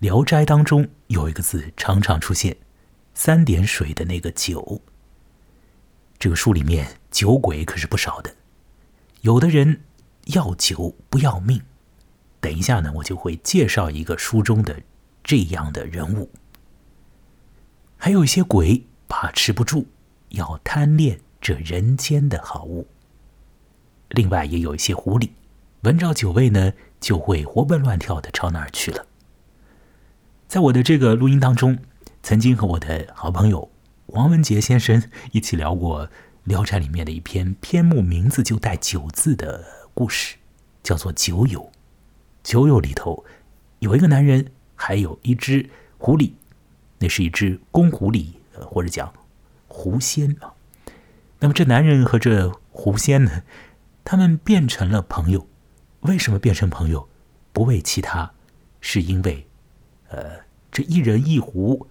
聊斋》当中有一个字常常出现，三点水的那个“酒”。这个书里面酒鬼可是不少的，有的人要酒不要命。等一下呢，我就会介绍一个书中的这样的人物。还有一些鬼把持不住，要贪恋这人间的好物。另外也有一些狐狸，闻着酒味呢，就会活蹦乱跳的朝那儿去了。在我的这个录音当中，曾经和我的好朋友王文杰先生一起聊过《聊斋》里面的一篇篇目，名字就带“酒”字的故事，叫做《酒友》。酒友里头有一个男人，还有一只狐狸，那是一只公狐狸，或者讲狐仙啊。那么这男人和这狐仙呢，他们变成了朋友。为什么变成朋友？不为其他，是因为，呃，这一人一壶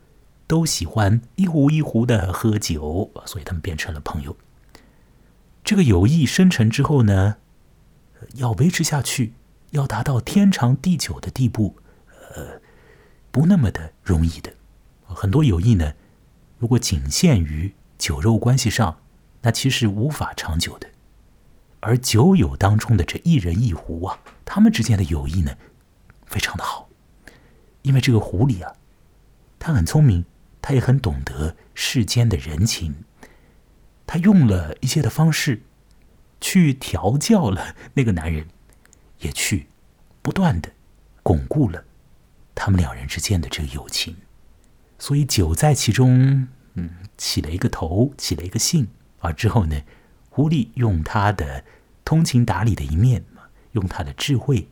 都喜欢一壶一壶的喝酒，所以他们变成了朋友。这个友谊生成之后呢，要维持下去。要达到天长地久的地步，呃，不那么的容易的。很多友谊呢，如果仅限于酒肉关系上，那其实无法长久的。而酒友当中的这一人一壶啊，他们之间的友谊呢，非常的好。因为这个狐狸啊，他很聪明，他也很懂得世间的人情，他用了一些的方式，去调教了那个男人。也去不断的巩固了他们两人之间的这个友情，所以酒在其中，嗯，起了一个头，起了一个兴。而之后呢，狐狸用他的通情达理的一面，用他的智慧，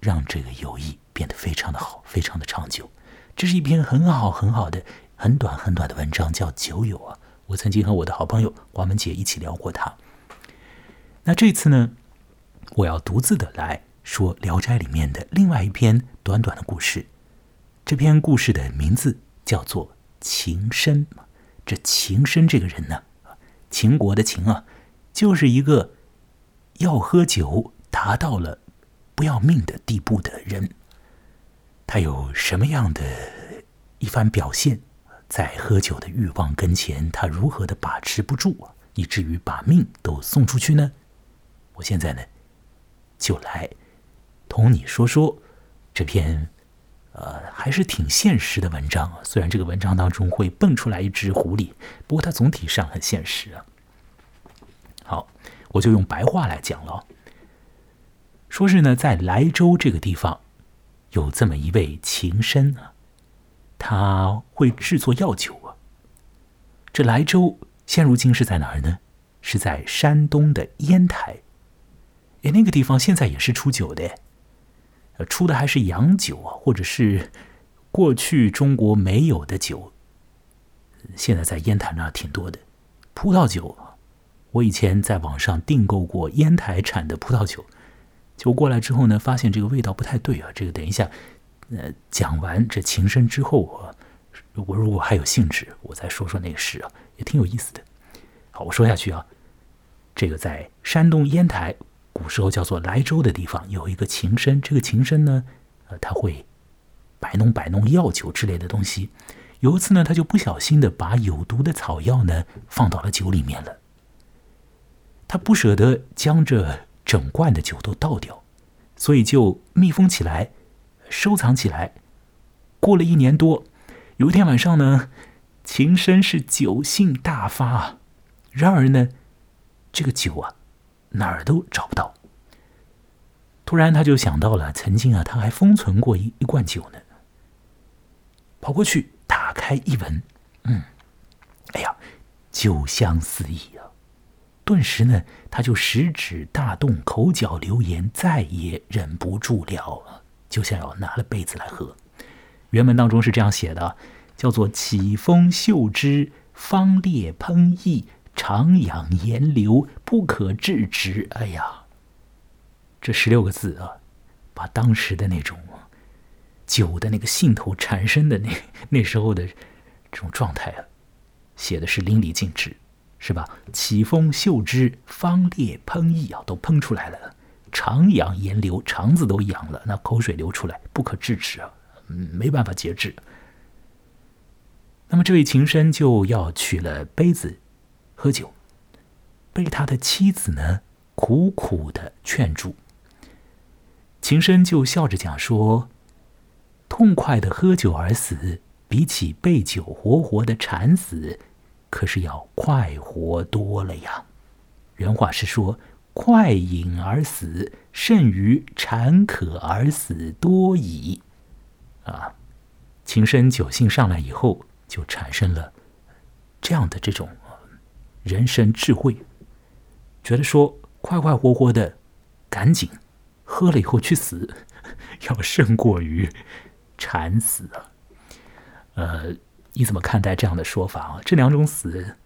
让这个友谊变得非常的好，非常的长久。这是一篇很好很好的、很短很短的文章，叫《酒友》啊。我曾经和我的好朋友黄文杰一起聊过他。那这次呢？我要独自的来说《聊斋》里面的另外一篇短短的故事。这篇故事的名字叫做情深。这情深这个人呢，秦国的秦啊，就是一个要喝酒达到了不要命的地步的人。他有什么样的一番表现？在喝酒的欲望跟前，他如何的把持不住，以至于把命都送出去呢？我现在呢？就来同你说说这篇呃还是挺现实的文章啊。虽然这个文章当中会蹦出来一只狐狸，不过它总体上很现实啊。好，我就用白话来讲了。说是呢，在莱州这个地方有这么一位情深啊，他会制作药酒啊。这莱州现如今是在哪儿呢？是在山东的烟台。哎，那个地方现在也是出酒的，出的还是洋酒啊，或者是过去中国没有的酒。现在在烟台那挺多的葡萄酒。我以前在网上订购过烟台产的葡萄酒，就过来之后呢，发现这个味道不太对啊。这个等一下，呃，讲完这情深之后啊，如果如果还有兴致，我再说说那个事啊，也挺有意思的。好，我说下去啊，这个在山东烟台。古时候叫做莱州的地方有一个情深，这个情深呢，呃，他会摆弄摆弄药酒之类的东西。有一次呢，他就不小心的把有毒的草药呢放到了酒里面了。他不舍得将这整罐的酒都倒掉，所以就密封起来，收藏起来。过了一年多，有一天晚上呢，情深是酒性大发啊，然而呢，这个酒啊。哪儿都找不到。突然，他就想到了曾经啊，他还封存过一一罐酒呢。跑过去打开一闻，嗯，哎呀，酒香四溢啊！顿时呢，他就食指大动，口角流言，再也忍不住了，就想要拿了杯子来喝。原文当中是这样写的，叫做“起风嗅之，方烈喷溢。”长养炎流，不可制止。哎呀，这十六个字啊，把当时的那种酒的那个兴头产生的那那时候的这种状态啊，写的是淋漓尽致，是吧？起风嗅之，方烈喷溢啊，都喷出来了。肠痒炎流，肠子都痒了，那口水流出来，不可制止啊，没办法节制。那么这位情深就要取了杯子喝酒，被他的妻子呢苦苦的劝住。情深就笑着讲说：“痛快的喝酒而死，比起被酒活活的馋死，可是要快活多了呀。”原话是说：“快饮而死，甚于馋渴而死多矣。”啊，情深酒性上来以后。就产生了这样的这种人生智慧，觉得说快快活活的，赶紧喝了以后去死，要胜过于馋死啊！呃，你怎么看待这样的说法啊？这两种死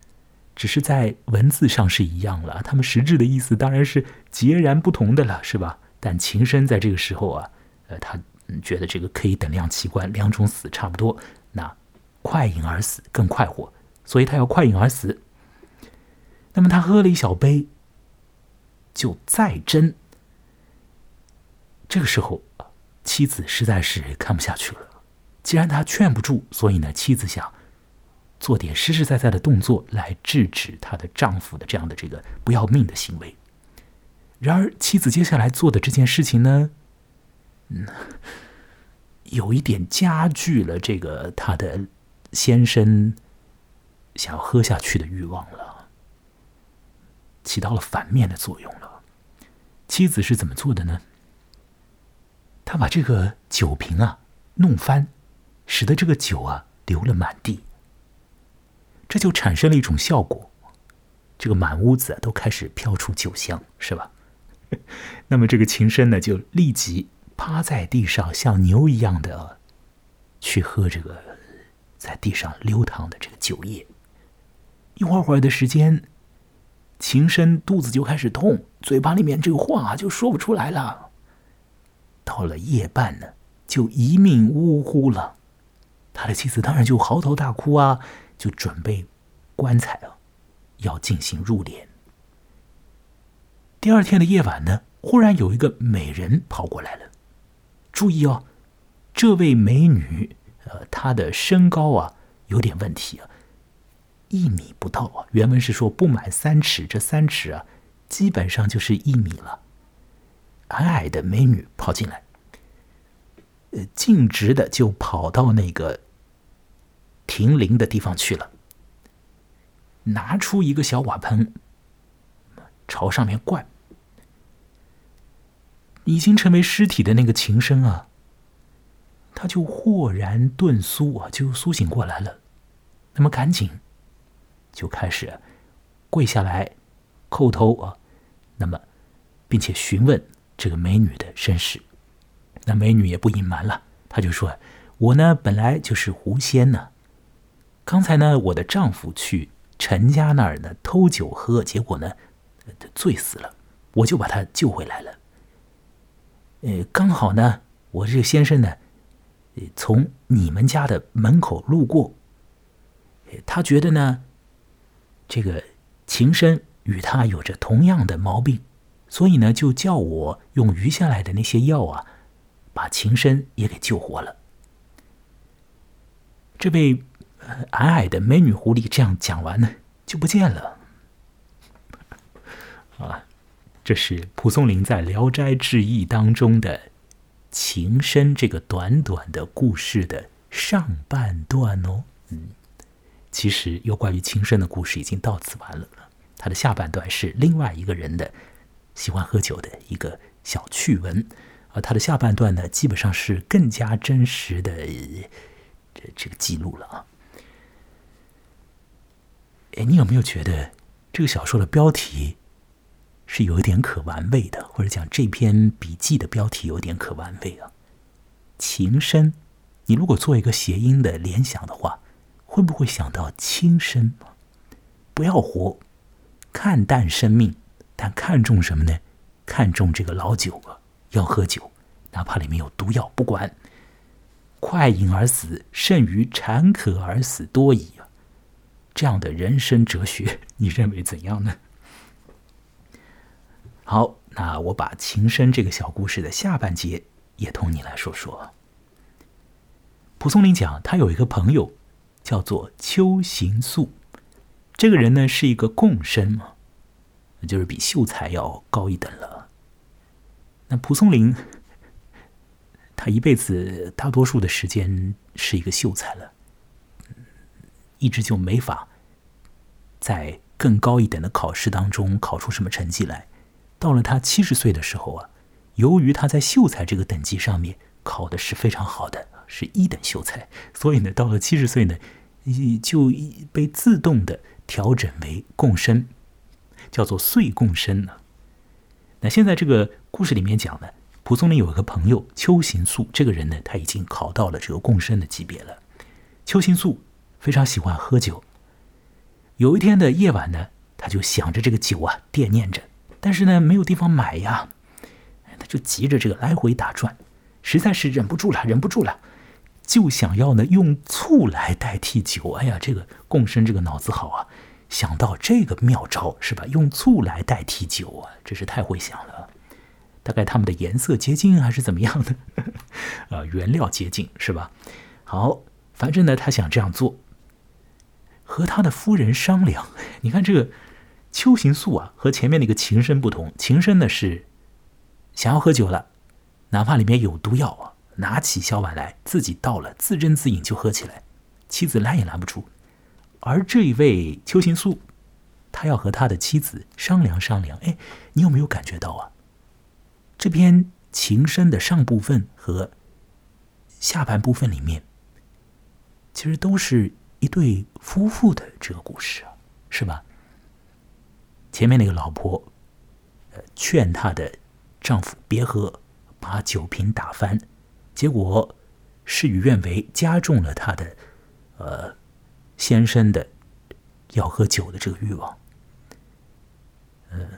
只是在文字上是一样了，他们实质的意思当然是截然不同的了，是吧？但情深在这个时候啊，呃，他觉得这个可以等量齐观，两种死差不多，那。快饮而死更快活，所以他要快饮而死。那么他喝了一小杯，就再斟。这个时候，妻子实在是看不下去了。既然他劝不住，所以呢，妻子想做点实实在在的动作来制止她的丈夫的这样的这个不要命的行为。然而，妻子接下来做的这件事情呢，嗯，有一点加剧了这个他的。先生想要喝下去的欲望了，起到了反面的作用了。妻子是怎么做的呢？他把这个酒瓶啊弄翻，使得这个酒啊流了满地。这就产生了一种效果，这个满屋子都开始飘出酒香，是吧？那么这个琴声呢，就立即趴在地上，像牛一样的去喝这个。在地上流淌的这个酒液，一会儿会儿的时间，琴声肚子就开始痛，嘴巴里面这个话就说不出来了。到了夜半呢，就一命呜呼了。他的妻子当然就嚎啕大哭啊，就准备棺材啊，要进行入殓。第二天的夜晚呢，忽然有一个美人跑过来了。注意哦，这位美女。呃，她的身高啊有点问题啊，一米不到啊。原文是说不满三尺，这三尺啊，基本上就是一米了。矮矮的美女跑进来，呃，径直的就跑到那个停灵的地方去了，拿出一个小瓦盆，朝上面灌，已经成为尸体的那个琴声啊。他就豁然顿苏啊，就苏醒过来了。那么赶紧就开始跪下来叩头啊，那么并且询问这个美女的身世。那美女也不隐瞒了，她就说：“我呢本来就是狐仙呢，刚才呢我的丈夫去陈家那儿呢偷酒喝，结果呢醉死了，我就把他救回来了。呃，刚好呢我这个先生呢。”从你们家的门口路过，他觉得呢，这个情深与他有着同样的毛病，所以呢，就叫我用余下来的那些药啊，把情深也给救活了。这位矮矮的美女狐狸这样讲完呢，就不见了。啊，这是蒲松龄在《聊斋志异》当中的。情深这个短短的故事的上半段哦，嗯，其实有关于情深的故事已经到此完了。它的下半段是另外一个人的喜欢喝酒的一个小趣闻，而它的下半段呢，基本上是更加真实的这这个记录了啊。哎，你有没有觉得这个小说的标题？是有一点可玩味的，或者讲这篇笔记的标题有点可玩味啊。情深，你如果做一个谐音的联想的话，会不会想到轻生？不要活，看淡生命，但看重什么呢？看重这个老酒啊，要喝酒，哪怕里面有毒药，不管。快饮而死，甚于馋渴而死多矣啊！这样的人生哲学，你认为怎样呢？好，那我把情深这个小故事的下半节也同你来说说。蒲松龄讲，他有一个朋友叫做邱行素，这个人呢是一个贡生嘛，就是比秀才要高一等了。那蒲松龄他一辈子大多数的时间是一个秀才了，一直就没法在更高一点的考试当中考出什么成绩来。到了他七十岁的时候啊，由于他在秀才这个等级上面考的是非常好的，是一等秀才，所以呢，到了七十岁呢，就被自动的调整为贡生，叫做岁贡生呢。那现在这个故事里面讲呢，蒲松龄有一个朋友邱行素，这个人呢，他已经考到了这个贡生的级别了。邱行素非常喜欢喝酒，有一天的夜晚呢，他就想着这个酒啊，惦念着。但是呢，没有地方买呀，他就急着这个来回打转，实在是忍不住了，忍不住了，就想要呢用醋来代替酒。哎呀，这个贡生这个脑子好啊，想到这个妙招是吧？用醋来代替酒啊，真是太会想了。大概他们的颜色接近还是怎么样的？啊，原料接近是吧？好，反正呢，他想这样做，和他的夫人商量。你看这个。邱行素啊，和前面那个情深不同。情深呢是想要喝酒了，哪怕里面有毒药啊，拿起小碗来自己倒了，自斟自饮就喝起来，妻子拦也拦不住。而这一位邱行素，他要和他的妻子商量商量。哎，你有没有感觉到啊？这篇情深的上部分和下半部分里面，其实都是一对夫妇的这个故事啊，是吧？前面那个老婆，呃，劝她的丈夫别喝，把酒瓶打翻，结果事与愿违，加重了她的呃先生的要喝酒的这个欲望。嗯，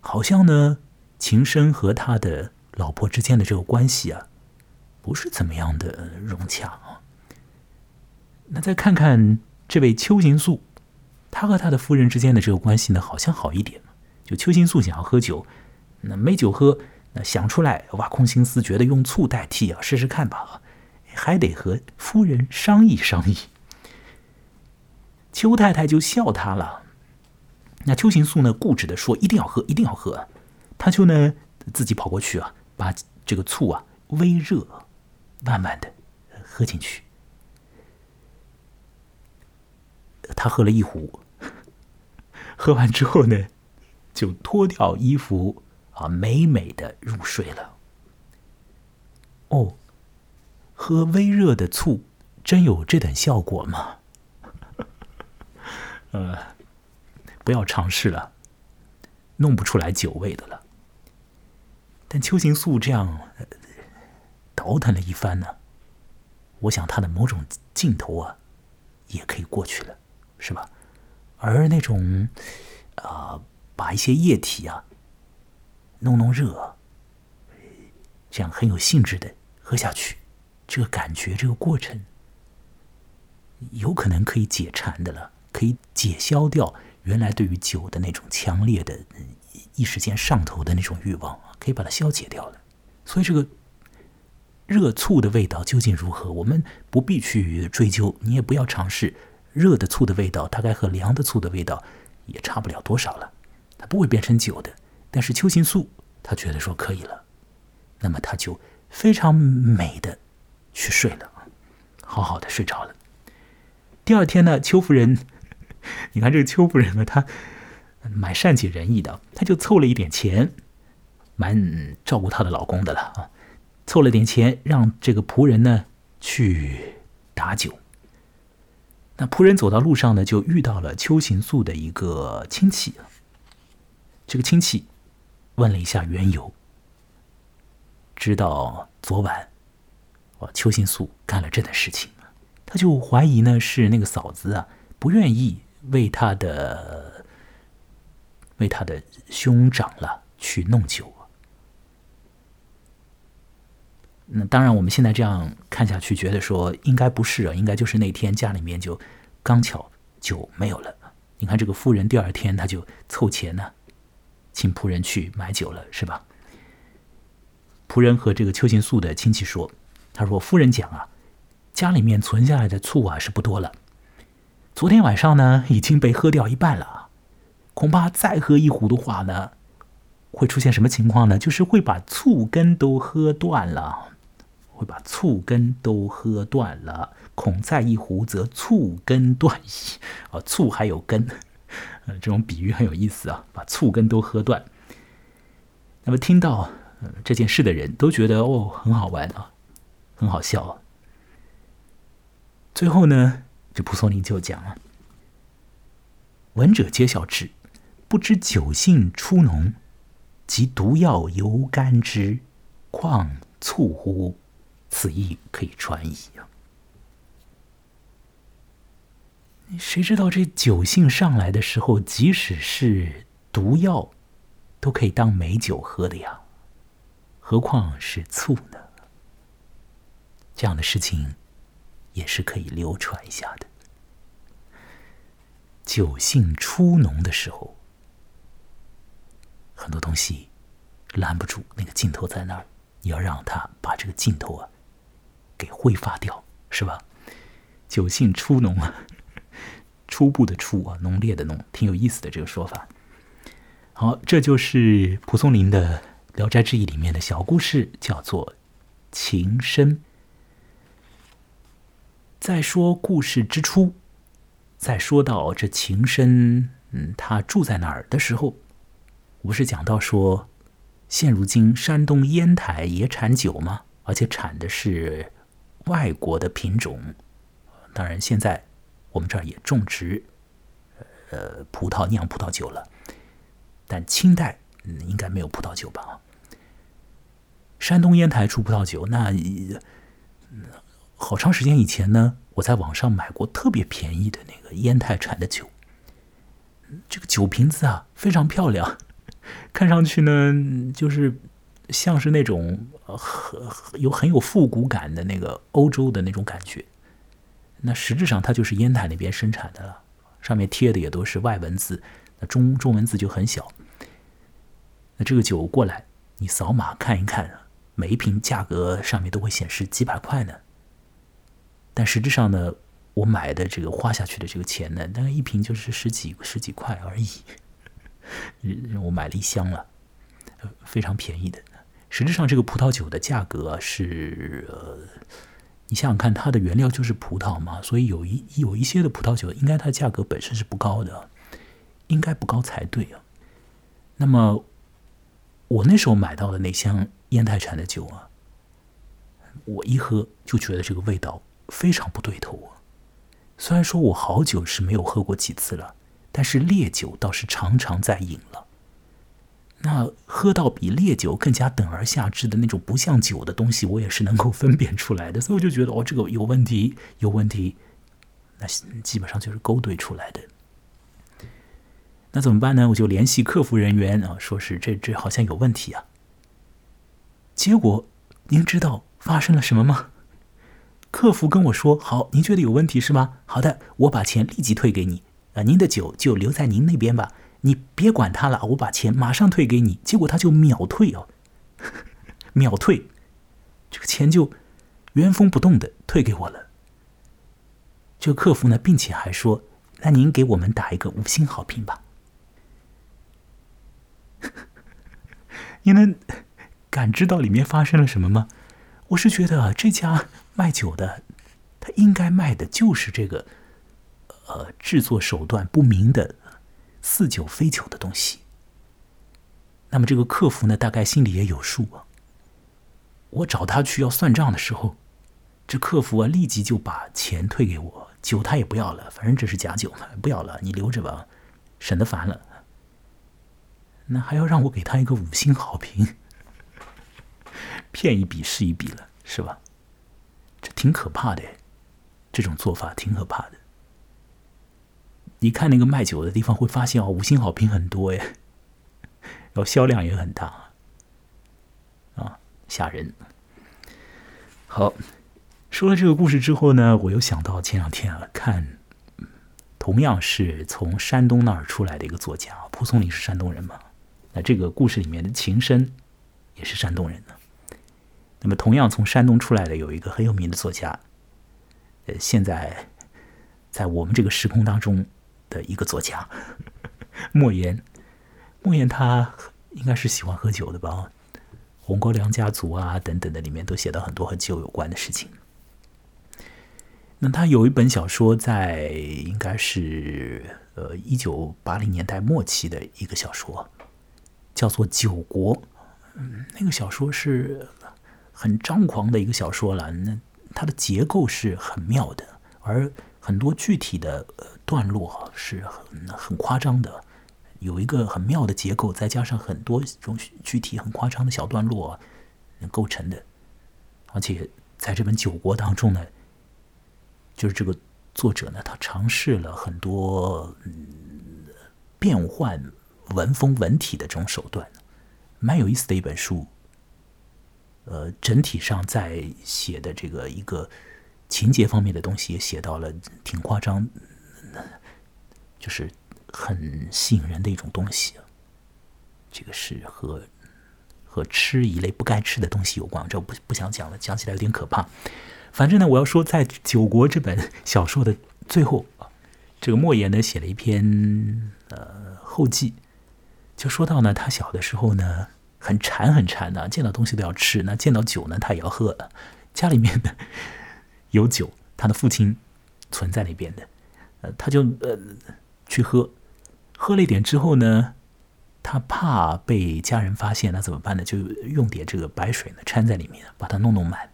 好像呢，秦深和他的老婆之间的这个关系啊，不是怎么样的融洽啊。那再看看这位邱行素。他和他的夫人之间的这个关系呢，好像好一点就邱行素想要喝酒，那没酒喝，那想出来挖空心思，觉得用醋代替啊，试试看吧，还得和夫人商议商议。邱太太就笑他了。那邱行素呢，固执的说一定要喝，一定要喝。他就呢自己跑过去啊，把这个醋啊微热，慢慢的喝进去。他喝了一壶。喝完之后呢，就脱掉衣服啊，美美的入睡了。哦，喝微热的醋真有这等效果吗？呃，不要尝试了，弄不出来酒味的了。但邱行素这样倒腾了一番呢，我想他的某种劲头啊，也可以过去了，是吧？而那种，啊，把一些液体啊弄弄热，这样很有兴致的喝下去，这个感觉，这个过程，有可能可以解馋的了，可以解消掉原来对于酒的那种强烈的一时间上头的那种欲望，可以把它消解掉了。所以，这个热醋的味道究竟如何，我们不必去追究，你也不要尝试。热的醋的味道大概和凉的醋的味道也差不了多少了，它不会变成酒的。但是邱行素他觉得说可以了，那么他就非常美的去睡了，好好的睡着了。第二天呢，邱夫人，你看这个邱夫人呢，她蛮善解人意的，她就凑了一点钱，蛮照顾她的老公的了啊，凑了点钱让这个仆人呢去打酒。那仆人走到路上呢，就遇到了邱行素的一个亲戚。这个亲戚问了一下缘由，知道昨晚哦邱行素干了这的事情，他就怀疑呢是那个嫂子啊不愿意为他的为他的兄长了去弄酒。那当然，我们现在这样看下去，觉得说应该不是啊，应该就是那天家里面就刚巧酒没有了。你看这个夫人第二天他就凑钱呢，请仆人去买酒了，是吧？仆人和这个邱行素的亲戚说：“他说夫人讲啊，家里面存下来的醋啊是不多了。昨天晚上呢已经被喝掉一半了啊，恐怕再喝一壶的话呢，会出现什么情况呢？就是会把醋根都喝断了，会把醋根都喝断了。恐再一壶，则醋根断矣。啊，醋还有根，呃，这种比喻很有意思啊，把醋根都喝断。那么听到这件事的人都觉得哦很好玩啊，很好笑啊。最后呢，这蒲松龄就讲了：“闻者皆晓之，不知酒性初浓，及毒药犹甘之，况醋乎？此意可以传矣啊！谁知道这酒性上来的时候，即使是毒药，都可以当美酒喝的呀，何况是醋呢？这样的事情。”也是可以流传一下的。酒性初浓的时候，很多东西拦不住，那个劲头在那儿，你要让他把这个劲头啊给挥发掉，是吧？酒性初浓啊，初步的初啊，浓烈的浓，挺有意思的这个说法。好，这就是蒲松龄的《聊斋志异》里面的小故事，叫做《情深》。在说故事之初，在说到这情深，嗯，他住在哪儿的时候，不是讲到说，现如今山东烟台也产酒吗？而且产的是外国的品种。当然，现在我们这儿也种植，呃，葡萄酿葡萄酒了。但清代嗯，应该没有葡萄酒吧？山东烟台出葡萄酒，那。好长时间以前呢，我在网上买过特别便宜的那个烟台产的酒。这个酒瓶子啊非常漂亮，看上去呢就是像是那种很有很有复古感的那个欧洲的那种感觉。那实质上它就是烟台那边生产的了，上面贴的也都是外文字，那中中文字就很小。那这个酒过来，你扫码看一看，每一瓶价格上面都会显示几百块呢。但实质上呢，我买的这个花下去的这个钱呢，大概一瓶就是十几十几块而已。我买了一箱了，非常便宜的。实质上，这个葡萄酒的价格是，你想想看，它的原料就是葡萄嘛，所以有一有一些的葡萄酒，应该它价格本身是不高的，应该不高才对啊。那么，我那时候买到的那箱烟台产的酒啊，我一喝就觉得这个味道。非常不对头啊！虽然说我好久是没有喝过几次了，但是烈酒倒是常常在饮了。那喝到比烈酒更加等而下之的那种不像酒的东西，我也是能够分辨出来的。所以我就觉得，哦，这个有问题，有问题。那基本上就是勾兑出来的。那怎么办呢？我就联系客服人员啊，说是这这好像有问题啊。结果您知道发生了什么吗？客服跟我说：“好，您觉得有问题是吗？好的，我把钱立即退给你。啊，您的酒就留在您那边吧，你别管他了，我把钱马上退给你。”结果他就秒退哦，秒退，这个钱就原封不动的退给我了。这个客服呢，并且还说：“那您给我们打一个五星好评吧。”你能感知到里面发生了什么吗？我是觉得这家。卖酒的，他应该卖的就是这个，呃，制作手段不明的似酒非酒的东西。那么这个客服呢，大概心里也有数啊。我找他去要算账的时候，这客服啊立即就把钱退给我，酒他也不要了，反正这是假酒嘛，不要了，你留着吧，省得烦了。那还要让我给他一个五星好评，骗一笔是一笔了，是吧？这挺可怕的，这种做法挺可怕的。你看那个卖酒的地方，会发现哦，五星好评很多哎，然后销量也很大，啊，吓人。好，说了这个故事之后呢，我又想到前两天啊，看同样是从山东那儿出来的一个作家，蒲松龄是山东人嘛，那这个故事里面的情深也是山东人呢。那么，同样从山东出来的有一个很有名的作家，呃，现在在我们这个时空当中的一个作家 莫言。莫言他应该是喜欢喝酒的吧？《红高粱家族》啊等等的里面都写到很多和酒有关的事情。那他有一本小说，在应该是呃一九八零年代末期的一个小说，叫做《酒国》。嗯，那个小说是很张狂的一个小说了。那它的结构是很妙的，而很多具体的段落是很很夸张的。有一个很妙的结构，再加上很多种具体很夸张的小段落构成的，而且在这本《酒国》当中呢，就是这个作者呢，他尝试了很多变换文风文体的这种手段，蛮有意思的一本书。呃，整体上在写的这个一个情节方面的东西也写到了挺夸张，就是。很吸引人的一种东西，这个是和和吃一类不该吃的东西有关。这我不不想讲了，讲起来有点可怕。反正呢，我要说，在《九国》这本小说的最后啊，这个莫言呢写了一篇呃后记，就说到呢，他小的时候呢很馋很馋的，见到东西都要吃，那见到酒呢他也要喝。家里面的有酒，他的父亲存在那边的，呃，他就呃去喝。喝了一点之后呢，他怕被家人发现，那怎么办呢？就用点这个白水呢掺在里面，把它弄弄满。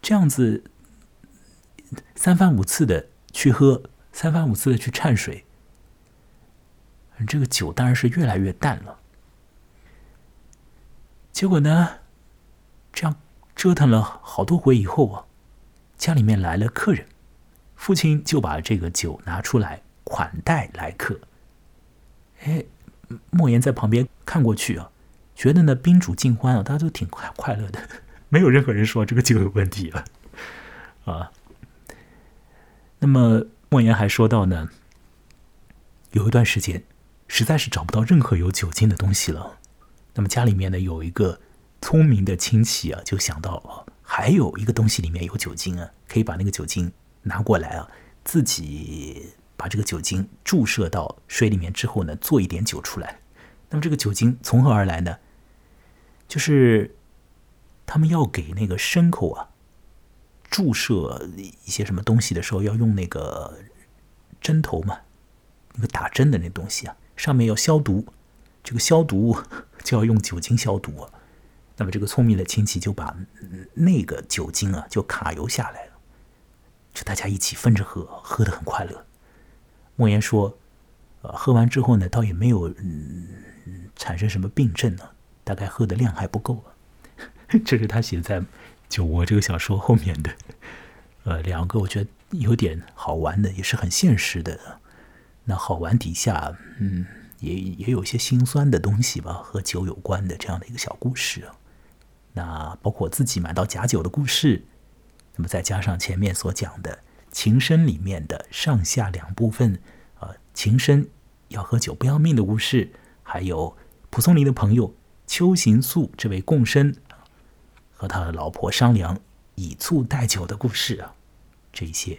这样子三番五次的去喝，三番五次的去掺水，这个酒当然是越来越淡了。结果呢，这样折腾了好多回以后啊，家里面来了客人，父亲就把这个酒拿出来。款待来客，哎，莫言在旁边看过去啊，觉得呢宾主尽欢啊，大家都挺快快乐的，没有任何人说这个酒有问题了啊。那么莫言还说到呢，有一段时间实在是找不到任何有酒精的东西了，那么家里面呢有一个聪明的亲戚啊，就想到还有一个东西里面有酒精啊，可以把那个酒精拿过来啊，自己。把这个酒精注射到水里面之后呢，做一点酒出来。那么这个酒精从何而来呢？就是他们要给那个牲口啊注射一些什么东西的时候，要用那个针头嘛，那个打针的那东西啊，上面要消毒。这个消毒 就要用酒精消毒。那么这个聪明的亲戚就把那个酒精啊就卡油下来了，就大家一起分着喝，喝的很快乐。莫言说：“呃，喝完之后呢，倒也没有嗯产生什么病症呢，大概喝的量还不够。这是他写在《酒窝》这个小说后面的，呃，两个我觉得有点好玩的，也是很现实的。那好玩底下，嗯，也也有一些心酸的东西吧，和酒有关的这样的一个小故事。那包括我自己买到假酒的故事，那么再加上前面所讲的。”情深里面的上下两部分，啊，情深要喝酒不要命的故事，还有蒲松龄的朋友邱行素这位共生和他的老婆商量以醋代酒的故事啊，这一些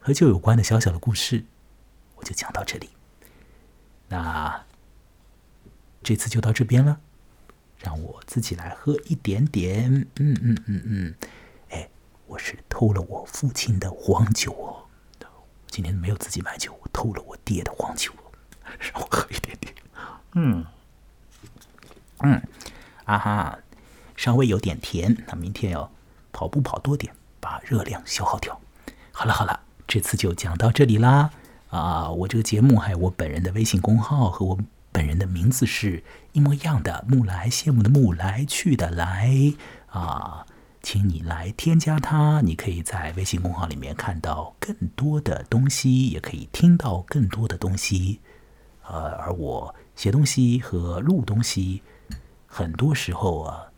和酒有关的小小的故事，我就讲到这里。那这次就到这边了，让我自己来喝一点点，嗯嗯嗯嗯。我是偷了我父亲的黄酒哦，今天没有自己买酒，我偷了我爹的黄酒，让我喝一点点。嗯嗯，啊哈，稍微有点甜。那明天要跑步跑多点，把热量消耗掉。好了好了，这次就讲到这里啦。啊，我这个节目还有我本人的微信公号和我本人的名字是一模一样的，木来羡慕的木来去的来啊。请你来添加它，你可以在微信公号里面看到更多的东西，也可以听到更多的东西。呃，而我写东西和录东西，很多时候啊，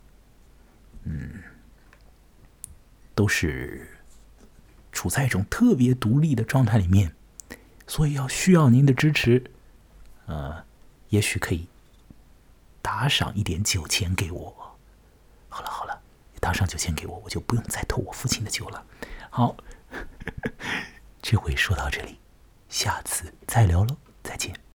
嗯，都是处在一种特别独立的状态里面，所以要需要您的支持。呃，也许可以打赏一点酒钱给我。好了好。打上酒钱给我，我就不用再偷我父亲的酒了。好，这回说到这里，下次再聊喽，再见。